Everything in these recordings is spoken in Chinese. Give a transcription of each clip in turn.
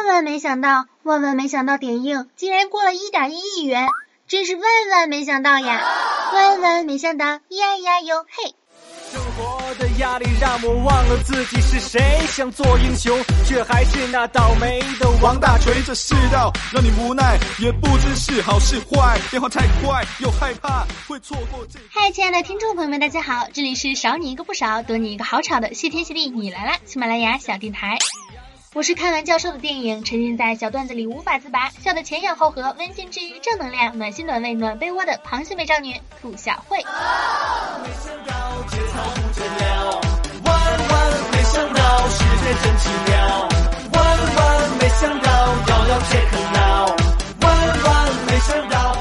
万万没想到，万万没想到，点映竟然过了一点一亿元，真是万万没想到呀！万万没想到，呀呀哟嘿！生活的压力让我忘了自己是谁，想做英雄，却还是那倒霉的王大锤。这世道让你无奈，也不知是好是坏，变化太快，又害怕会错过这。嗨，亲爱的听众朋友们，大家好，这里是少你一个不少，多你一个好吵的谢天谢地你来啦！喜马拉雅小电台。我是看完教授的电影，沉浸在小段子里无法自拔，笑得前仰后合，温馨治愈，正能量，暖心暖胃暖被窝的螃蟹美少女兔小慧。没想到节操不见了，万万没想到世界真奇妙，万万没想到遥遥切克闹，万万没想到。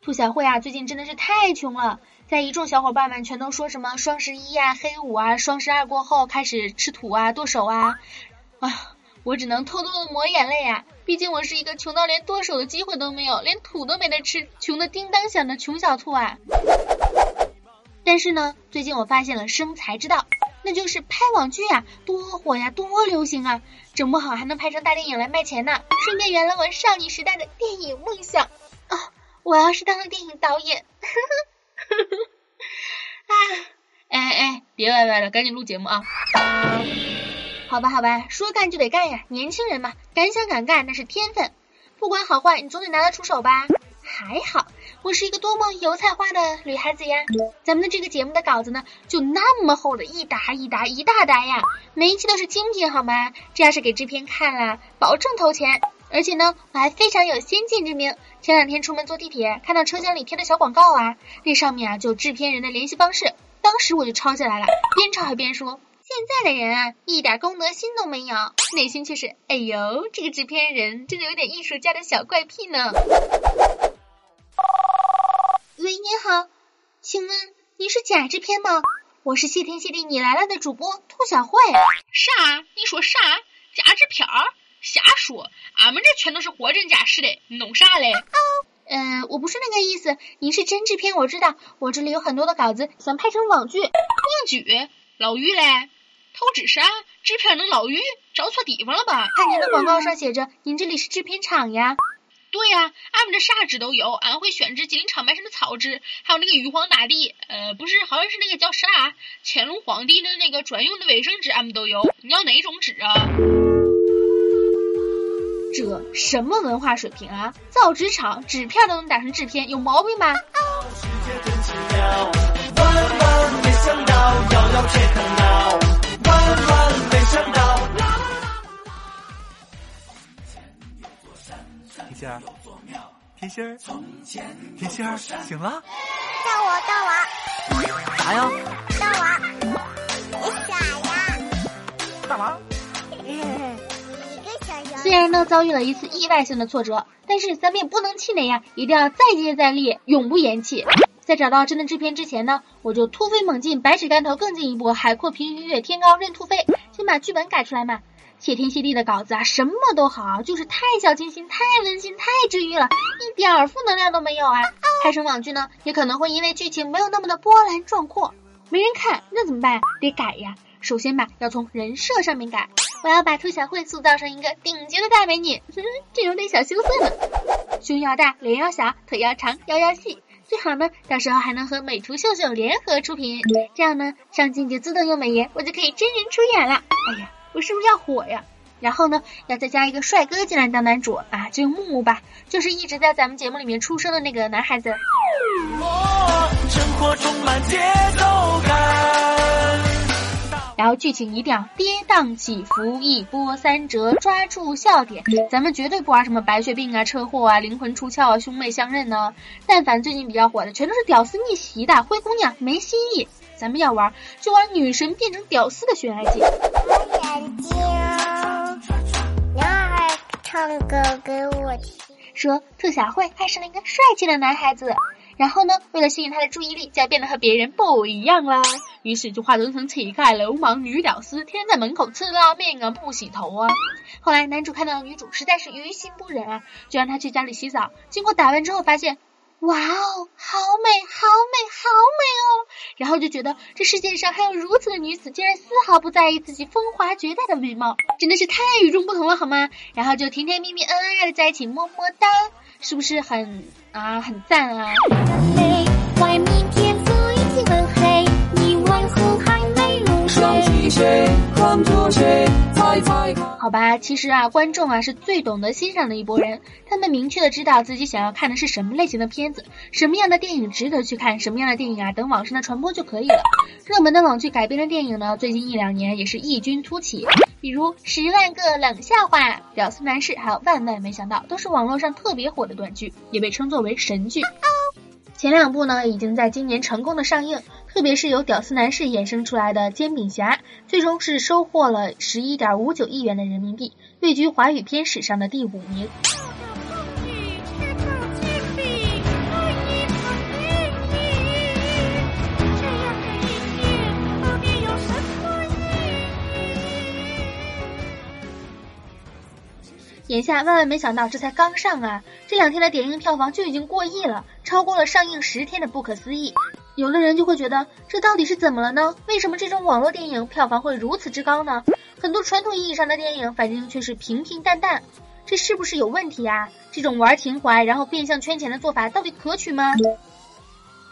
兔小慧啊，最近真的是太穷了，在一众小伙伴们全都说什么双十一啊、黑五啊、双十二过后开始吃土啊、剁手啊。啊，我只能偷偷的抹眼泪呀！毕竟我是一个穷到连剁手的机会都没有，连土都没得吃，穷的叮当响的穷小兔啊！但是呢，最近我发现了生财之道，那就是拍网剧呀，多火呀，多流行啊！整不好还能拍成大电影来卖钱呢，顺便圆了我少女时代的电影梦想啊！我要是当了电影导演，呵呵呵呵，啊！哎哎，别歪歪了，赶紧录节目啊！好吧，好吧，说干就得干呀，年轻人嘛，敢想敢干那是天分，不管好坏，你总得拿得出手吧？还好，我是一个多么油菜花的女孩子呀！咱们的这个节目的稿子呢，就那么厚的一沓一沓一大沓呀，每一期都是精品好吗？这要是给制片看了，保证投钱。而且呢，我还非常有先见之明，前两天出门坐地铁，看到车厢里贴的小广告啊，那上面啊就制片人的联系方式，当时我就抄下来了，边抄还边说。现在的人啊，一点公德心都没有，内心却是，哎呦，这个制片人真的有点艺术家的小怪癖呢。喂，您好，请问您是假制片吗？我是谢天谢地你来了的主播兔小慧。啥？你说啥？假制片儿？瞎说，俺们这全都是货真价实的，弄啥嘞？哦，呃，我不是那个意思，您是真制片，我知道，我这里有很多的稿子，想拍成网剧。网剧？老于嘞？投资啥？纸片能捞鱼？找错地方了吧？看您的广告上写着，您这里是制片厂呀？对呀，俺们这啥纸都有，俺会选纸、吉林长白山的草纸，还有那个玉皇大帝，呃，不是，好像是那个叫啥，乾隆皇帝的那个专用的卫生纸，俺们都有。你要哪种纸啊？这什么文化水平啊？造纸厂纸片都能打成制片，有毛病吧？儿，天仙儿，甜心儿，醒了？到我，到我。啥呀？到我。你傻呀？干嘛？虽然呢遭遇了一次意外性的挫折，但是咱们也不能气馁呀，一定要再接再厉，永不言弃。在找到真的制片之前呢，我就突飞猛进，百尺竿头更进一步，海阔凭鱼跃，天高任兔飞，先把剧本改出来嘛。谢天谢地的稿子啊，什么都好，就是太小清新、太温馨、太治愈了，一点儿负能量都没有啊！拍成网剧呢，也可能会因为剧情没有那么的波澜壮阔，没人看，那怎么办？得改呀！首先吧，要从人设上面改，我要把兔小慧塑造成一个顶级的大美女，这有点小羞涩呢。胸要大，脸要小，腿要长，腰要细，最好呢，到时候还能和美图秀秀联合出品，这样呢，上镜就自动用美颜，我就可以真人出演了。哎呀！我是不是要火呀？然后呢，要再加一个帅哥进来当男主啊，就用木木吧，就是一直在咱们节目里面出生的那个男孩子。然后剧情一定要跌宕起伏，一波三折，抓住笑点。咱们绝对不玩什么白血病啊、车祸啊、灵魂出窍啊、兄妹相认呢。但凡最近比较火的，全都是屌丝逆袭的，灰姑娘没新意。咱们要玩，就玩女神变成屌丝的悬爱剧。眼睛，男孩唱歌给我听。说兔小慧爱上了一个帅气的男孩子，然后呢，为了吸引他的注意力，就要变得和别人不一样啦。于是就化妆成乞丐、流氓、女屌丝，天天在门口吃拉面啊，不洗头啊。后来男主看到女主实在是于心不忍啊，就让她去家里洗澡。经过打扮之后，发现哇哦，好美，好美，好美！然后就觉得这世界上还有如此的女子，竟然丝毫不在意自己风华绝代的美貌，真的是太与众不同了，好吗？然后就甜甜蜜蜜、恩恩爱爱的在一起，么么哒，是不是很啊很赞啊？好吧，其实啊，观众啊是最懂得欣赏的一拨人，他们明确的知道自己想要看的是什么类型的片子，什么样的电影值得去看，什么样的电影啊等网上的传播就可以了。热门的网剧改编的电影呢，最近一两年也是异军突起，比如《十万个冷笑话》《屌丝男士》还有《万万没想到》，都是网络上特别火的短剧，也被称作为神剧。前两部呢，已经在今年成功的上映，特别是由屌丝男士衍生出来的《煎饼侠》，最终是收获了十一点五九亿元的人民币，位居华语片史上的第五名。眼下万万没想到，这才刚上啊，这两天的点映票房就已经过亿了，超过了上映十天的不可思议。有的人就会觉得，这到底是怎么了呢？为什么这种网络电影票房会如此之高呢？很多传统意义上的电影反应却是平平淡淡，这是不是有问题啊？这种玩情怀然后变相圈钱的做法到底可取吗？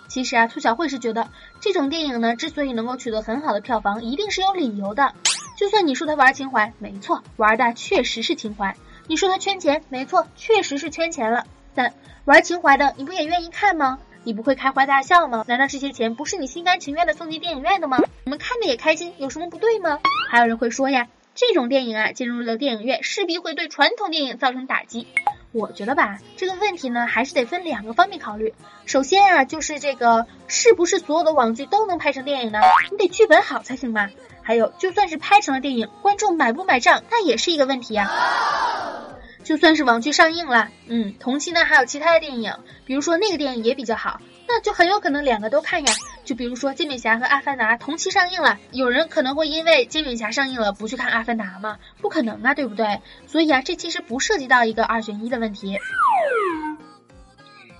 其实啊，兔小慧是觉得这种电影呢，之所以能够取得很好的票房，一定是有理由的。就算你说他玩情怀，没错，玩的确实是情怀。你说他圈钱，没错，确实是圈钱了。但玩情怀的，你不也愿意看吗？你不会开怀大笑吗？难道这些钱不是你心甘情愿的送进电影院的吗？我们看的也开心，有什么不对吗？还有人会说呀，这种电影啊，进入了电影院，势必会对传统电影造成打击。我觉得吧，这个问题呢，还是得分两个方面考虑。首先啊，就是这个是不是所有的网剧都能拍成电影呢？你得剧本好才行吧。还有，就算是拍成了电影，观众买不买账，那也是一个问题呀。就算是网剧上映了，嗯，同期呢还有其他的电影，比如说那个电影也比较好，那就很有可能两个都看呀。就比如说《煎饼侠》和《阿凡达》同期上映了，有人可能会因为《煎饼侠》上映了不去看《阿凡达》吗？不可能啊，对不对？所以啊，这其实不涉及到一个二选一的问题。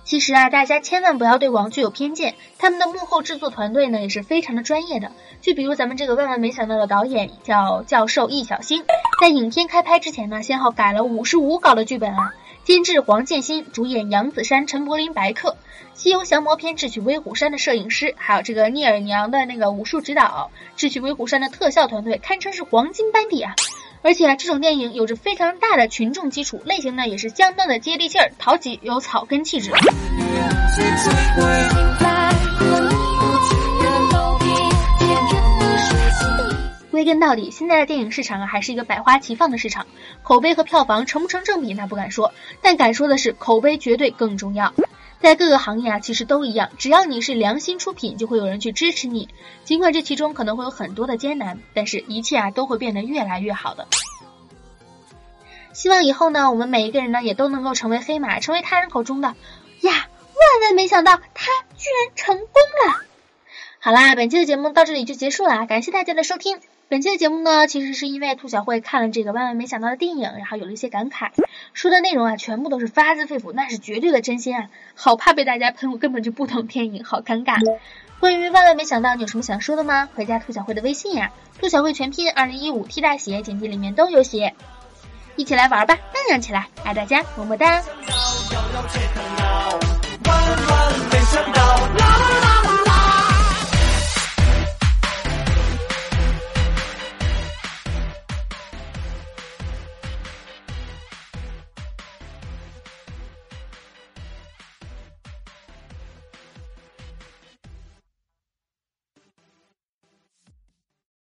其实啊，大家千万不要对网剧有偏见，他们的幕后制作团队呢也是非常的专业的。就比如咱们这个万万没想到的导演叫教授易小星，在影片开拍之前呢，先后改了五十五稿的剧本啊。监制黄建新，主演杨子姗、陈柏霖、白客，《西游降魔篇》智取威虎山的摄影师，还有这个聂耳娘的那个武术指导，智取威虎山的特效团队，堪称是黄金班底啊。而且，这种电影有着非常大的群众基础，类型呢也是相当的接地气儿、讨喜，有草根气质。归根到底，现在的电影市场啊，还是一个百花齐放的市场，口碑和票房成不成正比那不敢说，但敢说的是，口碑绝对更重要。在各个行业啊，其实都一样，只要你是良心出品，就会有人去支持你。尽管这其中可能会有很多的艰难，但是一切啊都会变得越来越好的。希望以后呢，我们每一个人呢，也都能够成为黑马，成为他人口中的呀，万万没想到他居然成功了。好啦，本期的节目到这里就结束了，感谢大家的收听。本期的节目呢，其实是因为兔小慧看了这个万万没想到的电影，然后有了一些感慨，说的内容啊，全部都是发自肺腑，那是绝对的真心啊，好怕被大家喷，我根本就不懂电影，好尴尬。关于万万没想到，你有什么想说的吗？回加兔小慧的微信呀，兔小慧全拼二零一五 T 大写，简介里面都有写，一起来玩吧，荡漾起来，爱大家，么么哒。万万没想到。